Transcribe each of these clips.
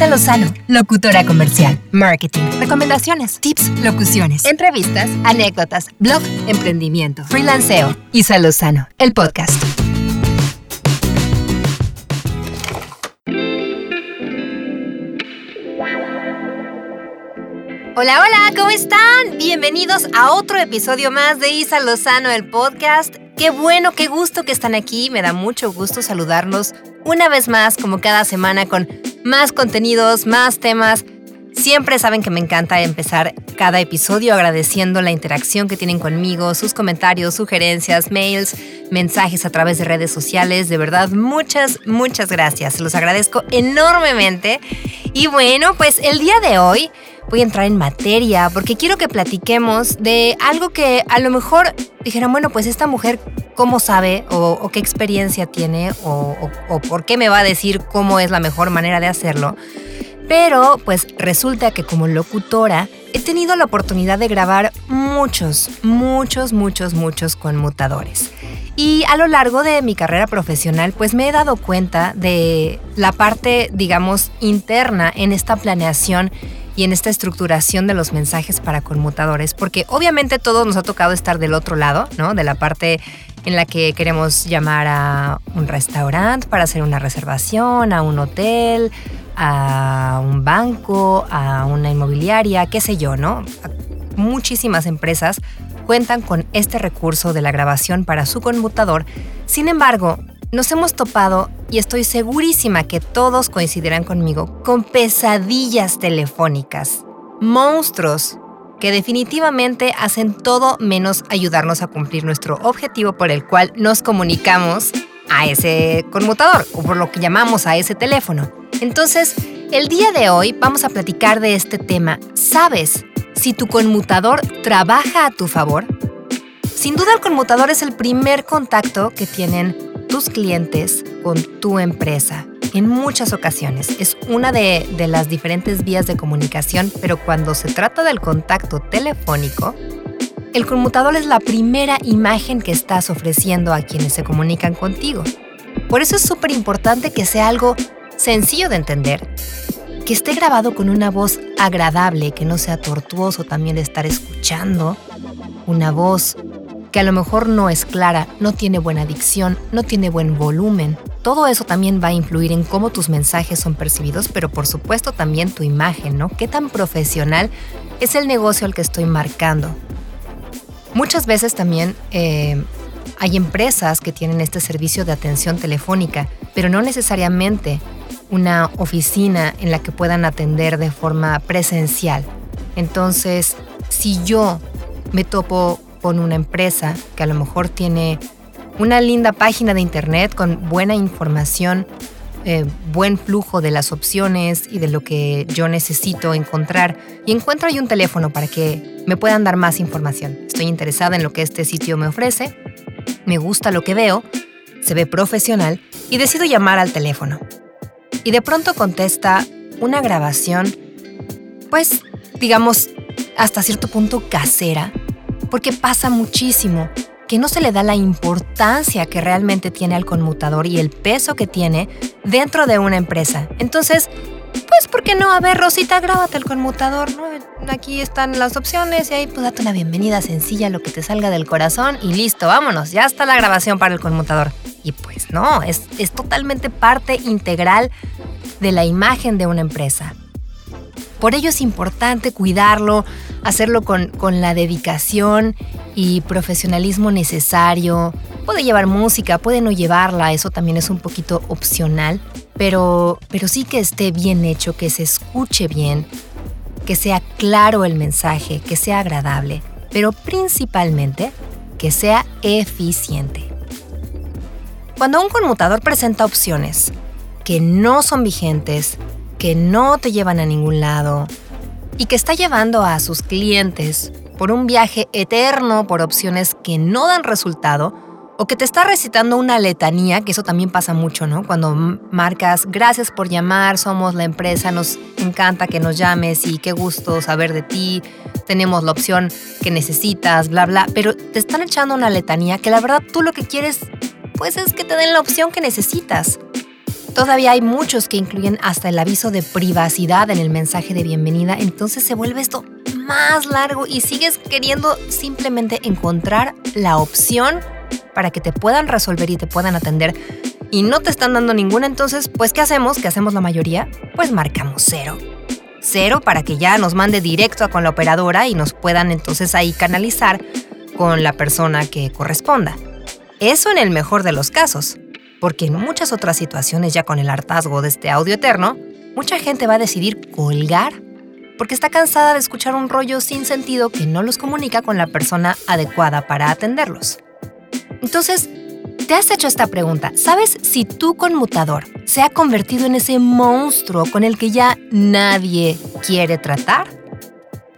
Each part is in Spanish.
Isa Lozano, locutora comercial, marketing, recomendaciones, tips, locuciones, entrevistas, anécdotas, blog, emprendimiento, freelanceo. Isa Lozano, el podcast. Hola, hola, ¿cómo están? Bienvenidos a otro episodio más de Isa Lozano, el podcast. Qué bueno, qué gusto que están aquí. Me da mucho gusto saludarlos una vez más, como cada semana, con más contenidos, más temas. Siempre saben que me encanta empezar cada episodio agradeciendo la interacción que tienen conmigo, sus comentarios, sugerencias, mails, mensajes a través de redes sociales. De verdad, muchas, muchas gracias. Los agradezco enormemente. Y bueno, pues el día de hoy voy a entrar en materia porque quiero que platiquemos de algo que a lo mejor dijeran, bueno, pues esta mujer, ¿cómo sabe o, qué experiencia tiene o, o por qué me va a decir cómo es la mejor manera de hacerlo? Pero pues resulta que como locutora he tenido la oportunidad de grabar muchos, muchos, muchos, muchos conmutadores. Y a lo largo de mi carrera profesional, pues me he dado cuenta de la parte, digamos, interna en esta planeación y en esta estructuración de los mensajes para conmutadores, porque obviamente todos nos ha tocado estar del otro lado, ¿no? De la parte en la que queremos llamar a un restaurante para hacer una reservación, a un hotel, a un banco, a una inmobiliaria, qué sé yo, ¿no? Muchísimas empresas cuentan con este recurso de la grabación para su conmutador. Sin embargo, nos hemos topado, y estoy segurísima que todos coincidirán conmigo, con pesadillas telefónicas, monstruos que definitivamente hacen todo menos ayudarnos a cumplir nuestro objetivo por el cual nos comunicamos a ese conmutador o por lo que llamamos a ese teléfono. Entonces, el día de hoy vamos a platicar de este tema. ¿Sabes si tu conmutador trabaja a tu favor? Sin duda el conmutador es el primer contacto que tienen tus clientes con tu empresa. En muchas ocasiones es una de, las diferentes vías de comunicación, pero cuando se trata del contacto telefónico, el conmutador es la primera imagen que estás ofreciendo a quienes se comunican contigo. Por eso es súper importante que sea algo sencillo de entender, que esté grabado con una voz agradable, que no sea tortuoso también de estar escuchando, una voz que a lo mejor no es clara, no tiene buena dicción, no tiene buen volumen. Todo eso también va a influir en cómo tus mensajes son percibidos, pero por supuesto también tu imagen, ¿no? ¿Qué tan profesional es el negocio al que estoy marcando? Muchas veces también eh, hay empresas que tienen este servicio de atención telefónica, pero no necesariamente una oficina en la que puedan atender de forma presencial. Entonces, si yo me topo con una empresa que a lo mejor tiene una linda página de internet con buena información, eh, buen flujo de las opciones y de lo que yo necesito encontrar y encuentro ahí un teléfono para que me puedan dar más información. Estoy interesada en lo que este sitio me ofrece, me gusta lo que veo, se ve profesional y decido llamar al teléfono. Y de pronto contesta una grabación, pues digamos, hasta cierto punto casera, porque pasa muchísimo que no se le da la importancia que realmente tiene al conmutador y el peso que tiene dentro de una empresa. Entonces, pues, ¿por qué no? A ver, Rosita, grábate el conmutador. Aquí están las opciones y ahí pues date una bienvenida sencilla, lo que te salga del corazón y listo, vámonos, ya está la grabación para el conmutador. Y pues no, es totalmente parte integral de la imagen de una empresa. Por ello es importante cuidarlo, hacerlo con, la dedicación y profesionalismo necesario. Puede llevar música, puede no llevarla, eso también es un poquito opcional, pero, pero sí que esté bien hecho, que se escuche bien, que sea claro el mensaje, que sea agradable, pero principalmente que sea eficiente. Cuando un conmutador presenta opciones que no son vigentes, que no te llevan a ningún lado y que está llevando a sus clientes por un viaje eterno por opciones que no dan resultado o que te está recitando una letanía, que eso también pasa mucho, ¿no? Cuando marcas, gracias por llamar, somos la empresa, nos encanta que nos llames y qué gusto saber de ti, tenemos la opción que necesitas, bla, bla, pero te están echando una letanía que la verdad tú lo que quieres, pues es que te den la opción que necesitas. Todavía hay muchos que incluyen hasta el aviso de privacidad en el mensaje de bienvenida, entonces se vuelve esto más largo y sigues queriendo simplemente encontrar la opción para que te puedan resolver y te puedan atender y no te están dando ninguna, entonces, pues, ¿qué hacemos? ¿Qué hacemos la mayoría? Pues marcamos cero. Cero para que ya nos mande directo con la operadora y nos puedan entonces ahí canalizar con la persona que corresponda. Eso en el mejor de los casos, porque en muchas otras situaciones ya con el hartazgo de este audio eterno, mucha gente va a decidir colgar porque está cansada de escuchar un rollo sin sentido que no los comunica con la persona adecuada para atenderlos. Entonces, ¿te has hecho esta pregunta? ¿Sabes si tu conmutador se ha convertido en ese monstruo con el que ya nadie quiere tratar?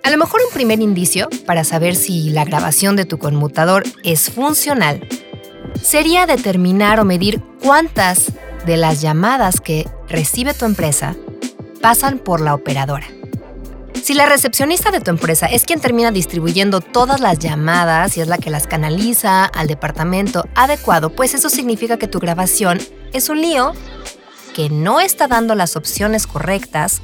A lo mejor un primer indicio para saber si la grabación de tu conmutador es funcional sería determinar o medir cuántas de las llamadas que recibe tu empresa pasan por la operadora. Si la recepcionista de tu empresa es quien termina distribuyendo todas las llamadas y es la que las canaliza al departamento adecuado, pues eso significa que tu grabación es un lío, que no está dando las opciones correctas,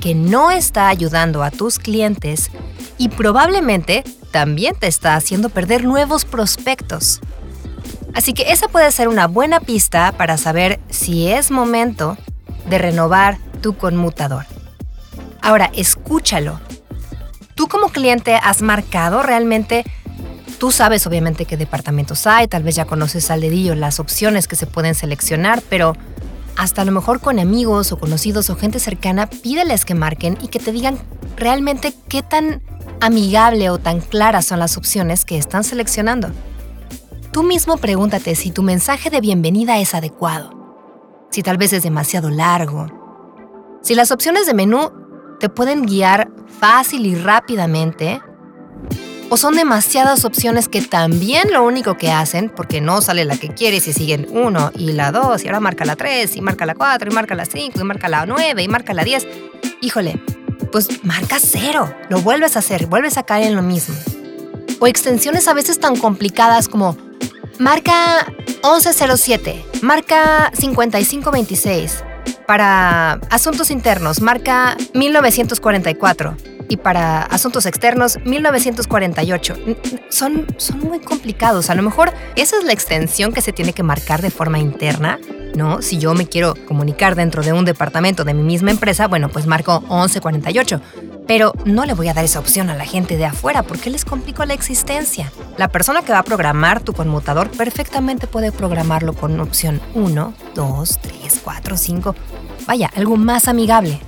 que no está ayudando a tus clientes y probablemente también te está haciendo perder nuevos prospectos. Así que esa puede ser una buena pista para saber si es momento de renovar tu conmutador. Ahora, escúchalo. Tú como cliente has marcado realmente, tú sabes obviamente qué departamentos hay, tal vez ya conoces al dedillo las opciones que se pueden seleccionar, pero hasta a lo mejor con amigos o conocidos o gente cercana, pídeles que marquen y que te digan realmente qué tan amigable o tan claras son las opciones que están seleccionando. Tú mismo pregúntate si tu mensaje de bienvenida es adecuado, si tal vez es demasiado largo, si las opciones de menú te pueden guiar fácil y rápidamente. O son demasiadas opciones que también lo único que hacen, porque no sale la que quieres y siguen uno y la dos, y ahora marca la tres, y marca la cuatro, y marca la cinco, y marca la nueve, y marca la diez. Híjole, pues marca cero, lo vuelves a hacer, vuelves a caer en lo mismo. O extensiones a veces tan complicadas como marca 1107, marca 5526 para asuntos internos, marca 1944. Y para asuntos externos, 1948. Son, son muy complicados. A lo mejor esa es la extensión que se tiene que marcar de forma interna ¿no? Si yo me quiero comunicar dentro de un departamento de mi misma empresa, bueno, pues marco 1148. Pero no le voy a dar esa opción a la gente de afuera porque les complico la existencia. La persona que va a programar tu conmutador perfectamente puede programarlo con opción 1, 2, 3, 4, 5. Vaya, algo más amigable.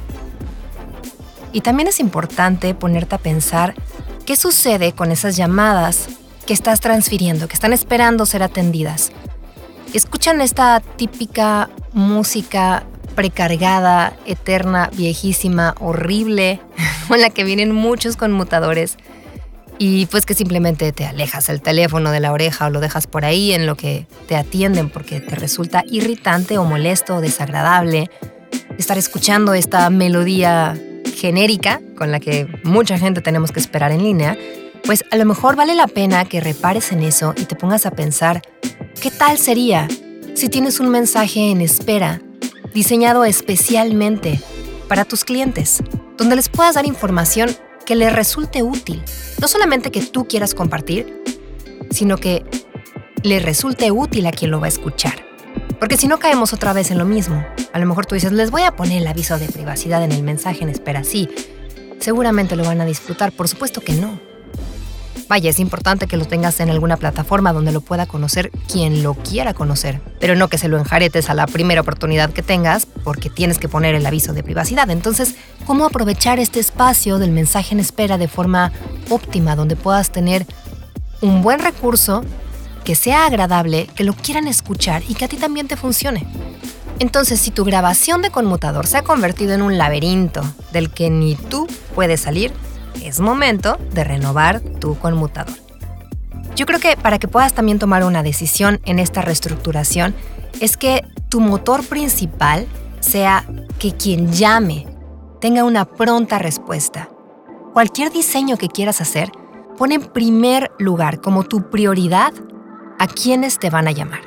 Y también es importante ponerte a pensar qué sucede con esas llamadas que estás transfiriendo, que están esperando ser atendidas escuchan esta típica música precargada, eterna, viejísima, horrible, con la que vienen muchos conmutadores y pues que simplemente te alejas el teléfono de la oreja o lo dejas por ahí en lo que te atienden porque te resulta irritante o molesto o desagradable estar escuchando esta melodía genérica con la que mucha gente tenemos que esperar en línea, pues a lo mejor vale la pena que repares en eso y te pongas a pensar ¿Qué tal sería si tienes un mensaje en espera diseñado especialmente para tus clientes, donde les puedas dar información que les resulte útil? No solamente que tú quieras compartir, sino que le resulte útil a quien lo va a escuchar. Porque si no caemos otra vez en lo mismo, a lo mejor tú dices, les voy a poner el aviso de privacidad en el mensaje en espera, sí, seguramente lo van a disfrutar, por supuesto que no. Vaya, es importante que lo tengas en alguna plataforma donde lo pueda conocer quien lo quiera conocer, pero no que se lo enjaretes a la primera oportunidad que tengas porque tienes que poner el aviso de privacidad. Entonces, ¿cómo aprovechar este espacio del mensaje en espera de forma óptima donde puedas tener un buen recurso que sea agradable, que lo quieran escuchar y que a ti también te funcione? Entonces, si tu grabación de conmutador se ha convertido en un laberinto del que ni tú puedes salir, es momento de renovar tu conmutador. Yo creo que para que puedas también tomar una decisión en esta reestructuración es que tu motor principal sea que quien llame tenga una pronta respuesta. Cualquier diseño que quieras hacer, pon en primer lugar como tu prioridad a quienes te van a llamar.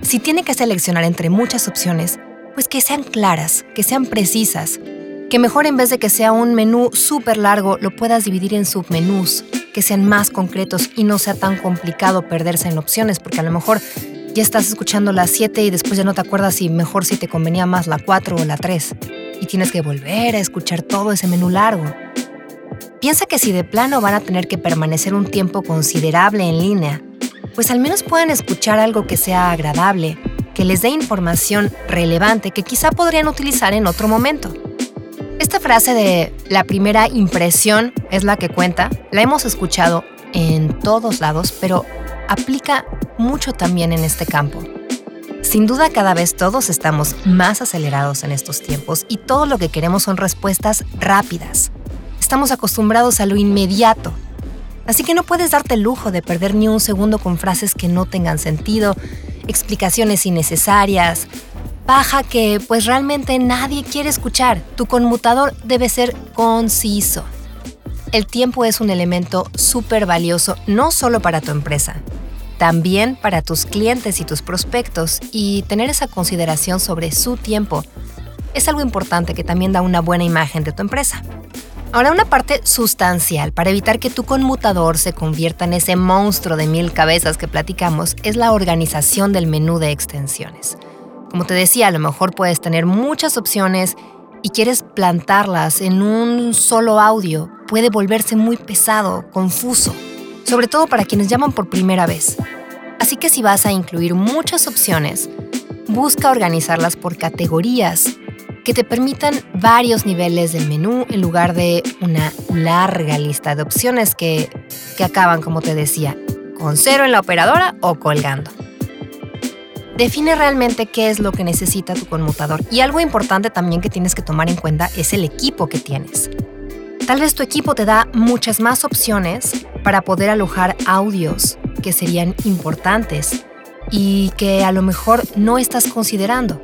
Si tiene que seleccionar entre muchas opciones, pues que sean claras, que sean precisas, que mejor en vez de que sea un menú súper largo, lo puedas dividir en submenús, que sean más concretos y no sea tan complicado perderse en opciones, porque a lo mejor ya estás escuchando la 7 y después ya no te acuerdas si mejor si te convenía más la 4 o la 3, y tienes que volver a escuchar todo ese menú largo. Piensa que si de plano van a tener que permanecer un tiempo considerable en línea, pues al menos pueden escuchar algo que sea agradable, que les dé información relevante que quizá podrían utilizar en otro momento. Esta frase de la primera impresión es la que cuenta, la hemos escuchado en todos lados, pero aplica mucho también en este campo. Sin duda cada vez todos estamos más acelerados en estos tiempos y todo lo que queremos son respuestas rápidas. Estamos acostumbrados a lo inmediato, Así que no puedes darte el lujo de perder ni un segundo con frases que no tengan sentido, explicaciones innecesarias, paja que pues realmente nadie quiere escuchar. Tu conmutador debe ser conciso. El tiempo es un elemento súper valioso no solo para tu empresa, también para tus clientes y tus prospectos y tener esa consideración sobre su tiempo es algo importante que también da una buena imagen de tu empresa. Ahora, una parte sustancial para evitar que tu conmutador se convierta en ese monstruo de mil cabezas que platicamos es la organización del menú de extensiones. Como te decía, a lo mejor puedes tener muchas opciones y quieres plantarlas en un solo audio. Puede volverse muy pesado, confuso, sobre todo para quienes llaman por primera vez. Así que si vas a incluir muchas opciones, busca organizarlas por categorías que te permitan varios niveles del menú en lugar de una larga lista de opciones que, que acaban, como te decía, con cero en la operadora o colgando. Define realmente qué es lo que necesita tu conmutador y algo importante también que tienes que tomar en cuenta es el equipo que tienes. Tal vez tu equipo te da muchas más opciones para poder alojar audios que serían importantes y que a lo mejor no estás considerando.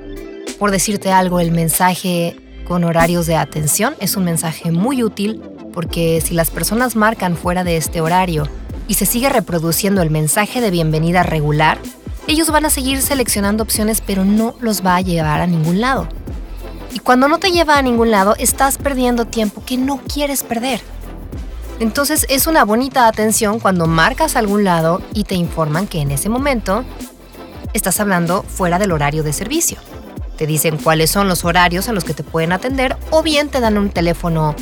Por decirte algo, el mensaje con horarios de atención es un mensaje muy útil porque si las personas marcan fuera de este horario y se sigue reproduciendo el mensaje de bienvenida regular, ellos van a seguir seleccionando opciones pero no los va a llevar a ningún lado. Y cuando no te lleva a ningún lado, estás perdiendo tiempo que no quieres perder. Entonces es una bonita atención cuando marcas algún lado y te informan que en ese momento estás hablando fuera del horario de servicio te dicen cuáles son los horarios en los que te pueden atender o bien te dan un teléfono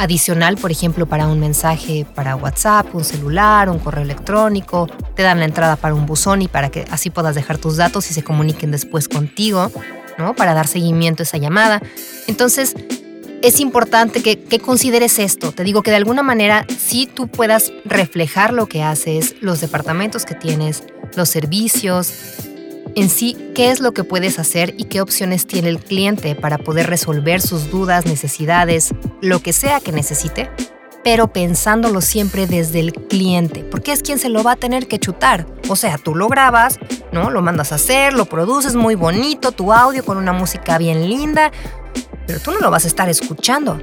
adicional, por ejemplo, para un mensaje para WhatsApp, un celular, un correo electrónico, te dan la entrada para un buzón y para que así puedas dejar tus datos y se comuniquen después contigo, ¿no? Para dar seguimiento a esa llamada. Entonces, es importante que, que, consideres esto. Te digo que de alguna manera si tú puedas reflejar lo que haces, los departamentos que tienes, los servicios, en sí qué es lo que puedes hacer y qué opciones tiene el cliente para poder resolver sus dudas, necesidades, lo que sea que necesite, pero pensándolo siempre desde el cliente, porque es quien se lo va a tener que chutar. O sea, tú lo grabas, ¿no? Lo mandas a hacer, lo produces muy bonito, tu audio con una música bien linda, pero tú no lo vas a estar escuchando.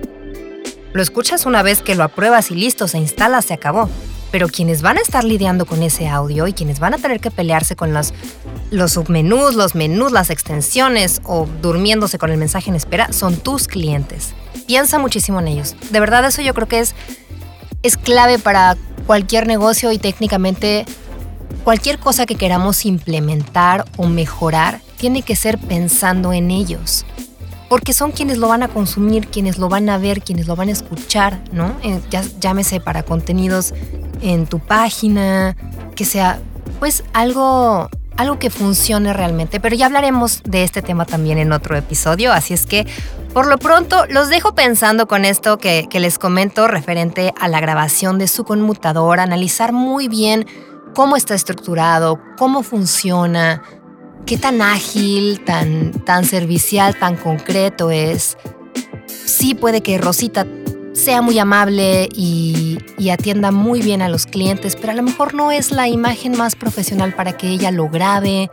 Lo escuchas una vez que lo apruebas y listo, se instala, se acabó. Pero quienes van a estar lidiando con ese audio y quienes van a tener que pelearse con los, los submenús, los menús, las extensiones o durmiéndose con el mensaje en espera son tus clientes. Piensa muchísimo en ellos. De verdad eso yo creo que es, es clave para cualquier negocio y técnicamente cualquier cosa que queramos implementar o mejorar tiene que ser pensando en ellos porque son quienes lo van a consumir, quienes lo van a ver, quienes lo van a escuchar, ¿no? Ya, llámese para contenidos en tu página, que sea pues algo algo que funcione realmente, pero ya hablaremos de este tema también en otro episodio, así es que por lo pronto los dejo pensando con esto que, que les comento referente a la grabación de su conmutador, analizar muy bien cómo está estructurado, cómo funciona, qué tan ágil, tan, tan servicial, tan concreto es. Sí puede que Rosita sea muy amable y, atienda muy bien a los clientes, pero a lo mejor no es la imagen más profesional para que ella lo grabe.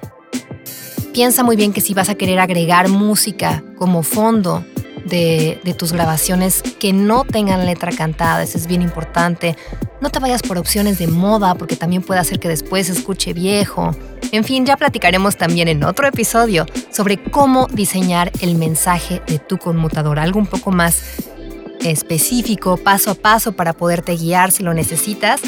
Piensa muy bien que si vas a querer agregar música como fondo de, de tus grabaciones que no tengan letra cantada, eso es bien importante. No te vayas por opciones de moda porque también puede hacer que después escuche viejo. En fin, ya platicaremos también en otro episodio sobre cómo diseñar el mensaje de tu conmutador, algo un poco más específico, paso a paso para poderte guiar si lo necesitas.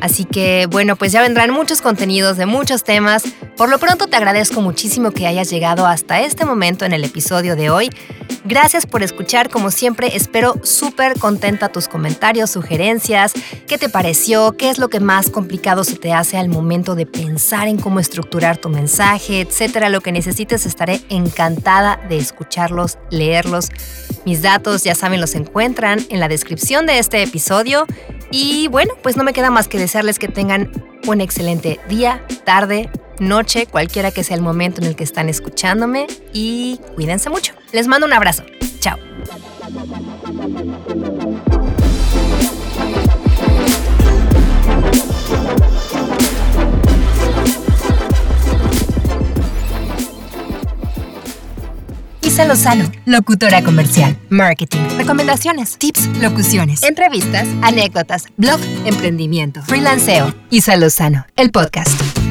Así que bueno, pues ya vendrán muchos contenidos de muchos temas. Por lo pronto te agradezco muchísimo que hayas llegado hasta este momento en el episodio de hoy. Gracias por escuchar, como siempre espero súper contenta tus comentarios, sugerencias, qué te pareció, qué es lo que más complicado se te hace al momento de pensar en cómo estructurar tu mensaje, etcétera. Lo que necesites estaré encantada de escucharlos, leerlos. Mis datos ya saben los encuentran en la descripción de este episodio. Y bueno, pues no me queda más que desearles que tengan un excelente día, tarde, noche, cualquiera que sea el momento en el que están escuchándome y cuídense mucho. Les mando un abrazo. Chao. Isa Lozano, locutora comercial, marketing, recomendaciones, tips, locuciones, entrevistas, anécdotas, blog, emprendimiento, freelanceo. Isa Lozano, el podcast.